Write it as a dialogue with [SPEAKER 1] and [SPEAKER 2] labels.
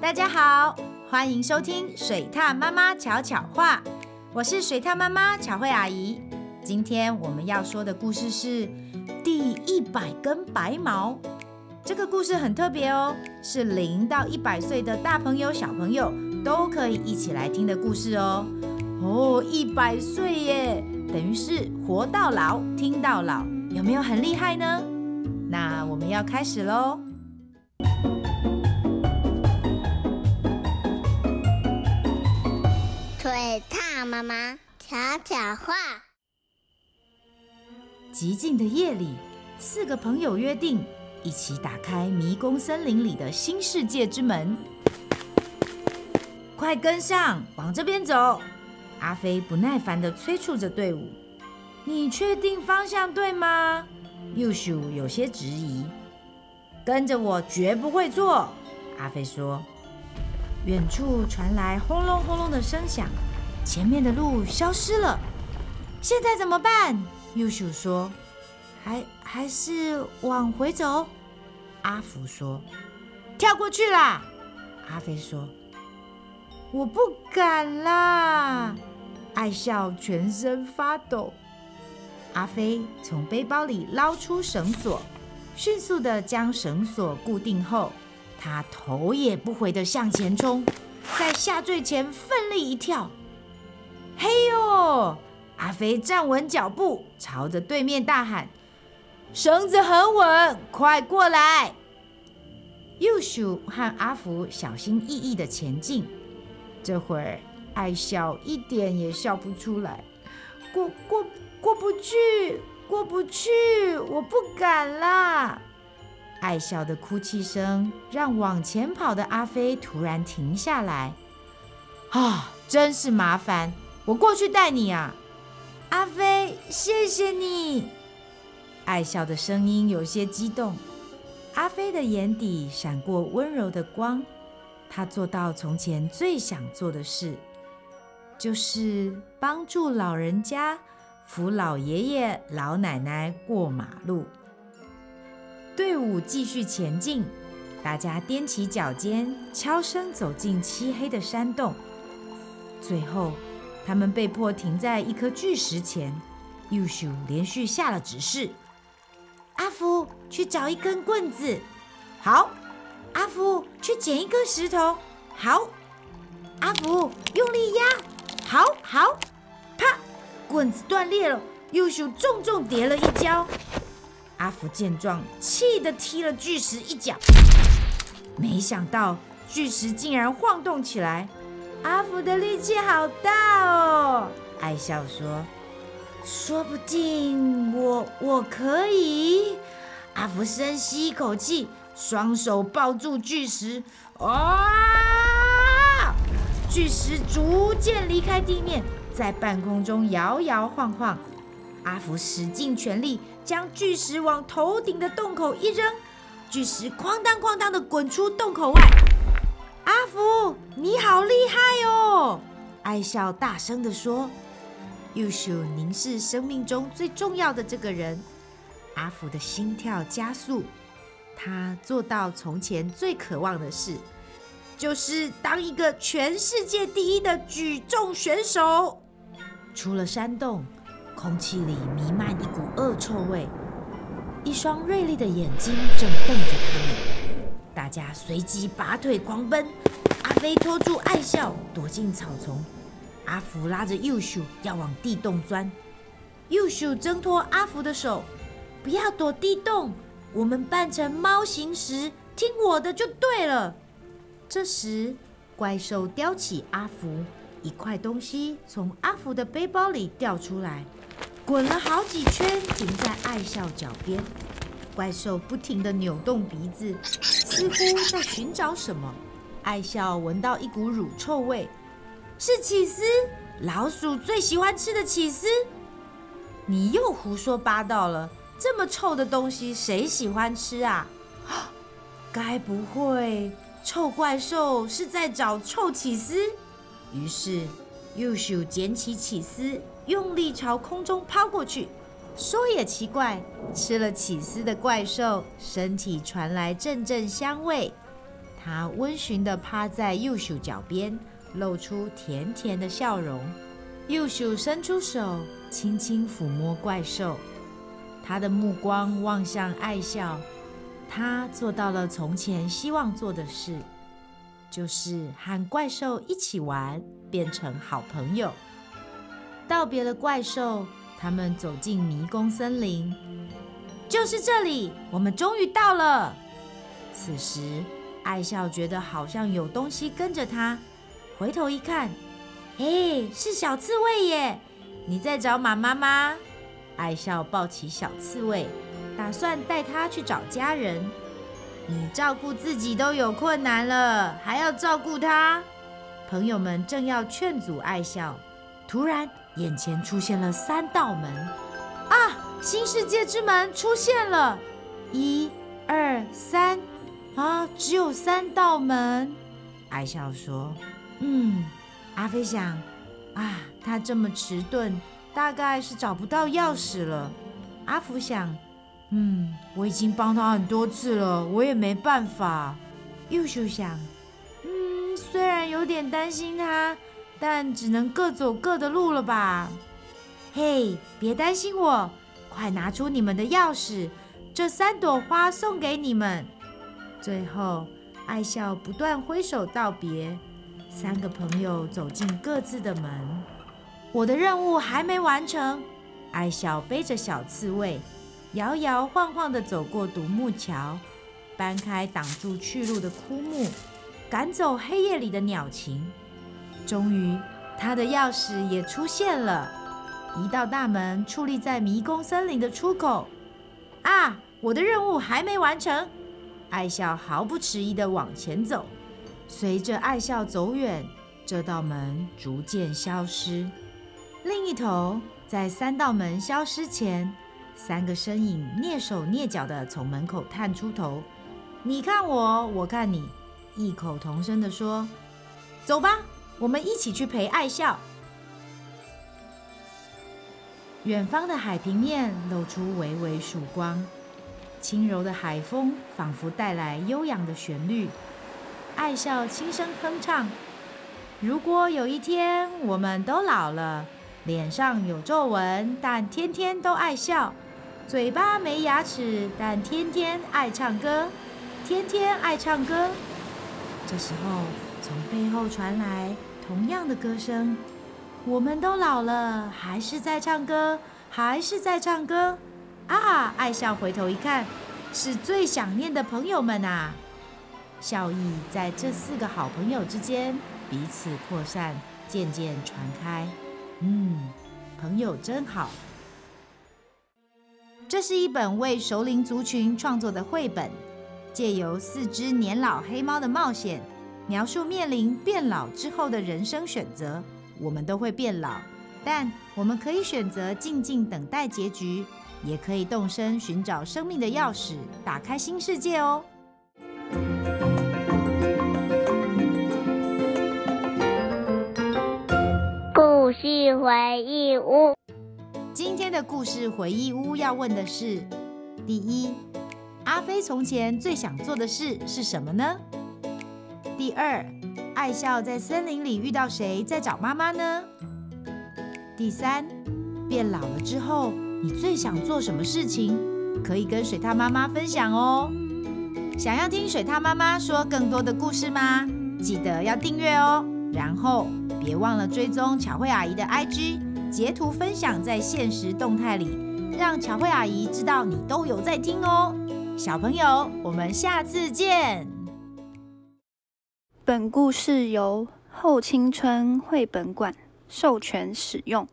[SPEAKER 1] 大家好，欢迎收听水獭妈妈巧巧话，我是水獭妈妈巧慧阿姨。今天我们要说的故事是第一百根白毛。这个故事很特别哦，是零到一百岁的大朋友、小朋友都可以一起来听的故事哦。哦，一百岁耶，等于是活到老，听到老，有没有很厉害呢？那我们要开始喽。
[SPEAKER 2] 水獭妈妈悄悄话。
[SPEAKER 1] 寂静的夜里，四个朋友约定一起打开迷宫森林里的新世界之门。快跟上，往这边走！阿飞不耐烦的催促着队伍。你确定方向对吗？幼鼠有些质疑。跟着我，绝不会错。阿飞说。远处传来轰隆轰隆的声响。前面的路消失了，现在怎么办？幼鼠说：“还还是往回走。”阿福说：“跳过去啦。”阿飞说：“我不敢啦。”爱笑全身发抖。阿飞从背包里捞出绳索，迅速地将绳索固定后，他头也不回地向前冲，在下坠前奋力一跳。嘿呦！阿飞站稳脚步，朝着对面大喊：“绳子很稳，快过来！”幼鼠和阿福小心翼翼地前进。这会儿，爱笑一点也笑不出来，过过过不去，过不去，我不敢啦！爱笑的哭泣声让往前跑的阿飞突然停下来。啊，真是麻烦！我过去带你啊，阿飞，谢谢你。爱笑的声音有些激动，阿飞的眼底闪过温柔的光。他做到从前最想做的事，就是帮助老人家扶老爷爷、老奶奶过马路。队伍继续前进，大家踮起脚尖，悄声走进漆黑的山洞，最后。他们被迫停在一颗巨石前，幼鼠连续下了指示：“阿福去找一根棍子，好；阿福去捡一颗石头，好；阿福用力压，好好。”啪，棍子断裂了，幼鼠重重跌了一跤。阿福见状，气得踢了巨石一脚，没想到巨石竟然晃动起来。阿福的力气好大哦！爱笑说：“说不定我我可以。”阿福深吸一口气，双手抱住巨石，啊！巨石逐渐离开地面，在半空中摇摇晃晃。阿福使尽全力，将巨石往头顶的洞口一扔，巨石哐当哐当的滚出洞口外。阿福，你好厉害哦！爱笑大声地说。幼鼠凝视生命中最重要的这个人，阿福的心跳加速。他做到从前最渴望的事，就是当一个全世界第一的举重选手。出了山洞，空气里弥漫一股恶臭味，一双锐利的眼睛正瞪着他们。大家随即拔腿狂奔，阿飞拖住爱笑躲进草丛，阿福拉着幼鼠要往地洞钻。幼鼠挣脱阿福的手，不要躲地洞，我们扮成猫行时，听我的就对了。这时，怪兽叼起阿福，一块东西从阿福的背包里掉出来，滚了好几圈，停在爱笑脚边。怪兽不停地扭动鼻子，似乎在寻找什么。爱笑闻到一股乳臭味，是起司，老鼠最喜欢吃的起司。你又胡说八道了，这么臭的东西谁喜欢吃啊？该不会臭怪兽是在找臭起司？于是幼鼠捡起起司，用力朝空中抛过去。说也奇怪，吃了起司的怪兽身体传来阵阵香味，它温驯地趴在幼鼠脚边，露出甜甜的笑容。幼鼠伸出手，轻轻抚摸怪兽。他的目光望向爱笑，他做到了从前希望做的事，就是和怪兽一起玩，变成好朋友。道别了怪兽，他们走进迷宫森林。就是这里，我们终于到了。此时，爱笑觉得好像有东西跟着他，回头一看。哎，是小刺猬耶！你在找妈妈吗？爱笑抱起小刺猬，打算带它去找家人。你照顾自己都有困难了，还要照顾他？朋友们正要劝阻爱笑，突然眼前出现了三道门。啊！新世界之门出现了！一、二、三，啊，只有三道门。爱笑说：“嗯。”阿飞想，啊，他这么迟钝，大概是找不到钥匙了。阿福想，嗯，我已经帮他很多次了，我也没办法。幼鼠想，嗯，虽然有点担心他，但只能各走各的路了吧。嘿，别担心我，快拿出你们的钥匙，这三朵花送给你们。最后，爱笑不断挥手道别。三个朋友走进各自的门。我的任务还没完成。爱笑背着小刺猬，摇摇晃晃地走过独木桥，搬开挡住去路的枯木，赶走黑夜里的鸟禽。终于，他的钥匙也出现了。一道大门矗立在迷宫森林的出口。啊，我的任务还没完成。爱笑毫不迟疑地往前走。随着爱笑走远，这道门逐渐消失。另一头，在三道门消失前，三个身影蹑手蹑脚地从门口探出头。你看我，我看你，异口同声地说：“走吧，我们一起去陪爱笑。”远方的海平面露出微微曙光，轻柔的海风仿佛带来悠扬的旋律。爱笑轻声哼唱：“如果有一天我们都老了，脸上有皱纹，但天天都爱笑；嘴巴没牙齿，但天天爱唱歌，天天爱唱歌。”这时候，从背后传来同样的歌声：“我们都老了，还是在唱歌，还是在唱歌。”啊！爱笑回头一看，是最想念的朋友们啊！笑意在这四个好朋友之间彼此扩散，渐渐传开。嗯，朋友真好。这是一本为熟龄族群创作的绘本，借由四只年老黑猫的冒险，描述面临变老之后的人生选择。我们都会变老，但我们可以选择静静等待结局，也可以动身寻找生命的钥匙，打开新世界哦。
[SPEAKER 2] 故事回忆屋，
[SPEAKER 1] 今天的故事回忆屋要问的是：第一，阿飞从前最想做的事是什么呢？第二，爱笑在森林里遇到谁在找妈妈呢？第三，变老了之后你最想做什么事情？可以跟水獭妈妈分享哦。想要听水獭妈妈说更多的故事吗？记得要订阅哦，然后别忘了追踪巧慧阿姨的 IG，截图分享在现实动态里，让巧慧阿姨知道你都有在听哦。小朋友，我们下次见。
[SPEAKER 3] 本故事由后青春绘本馆授权使用。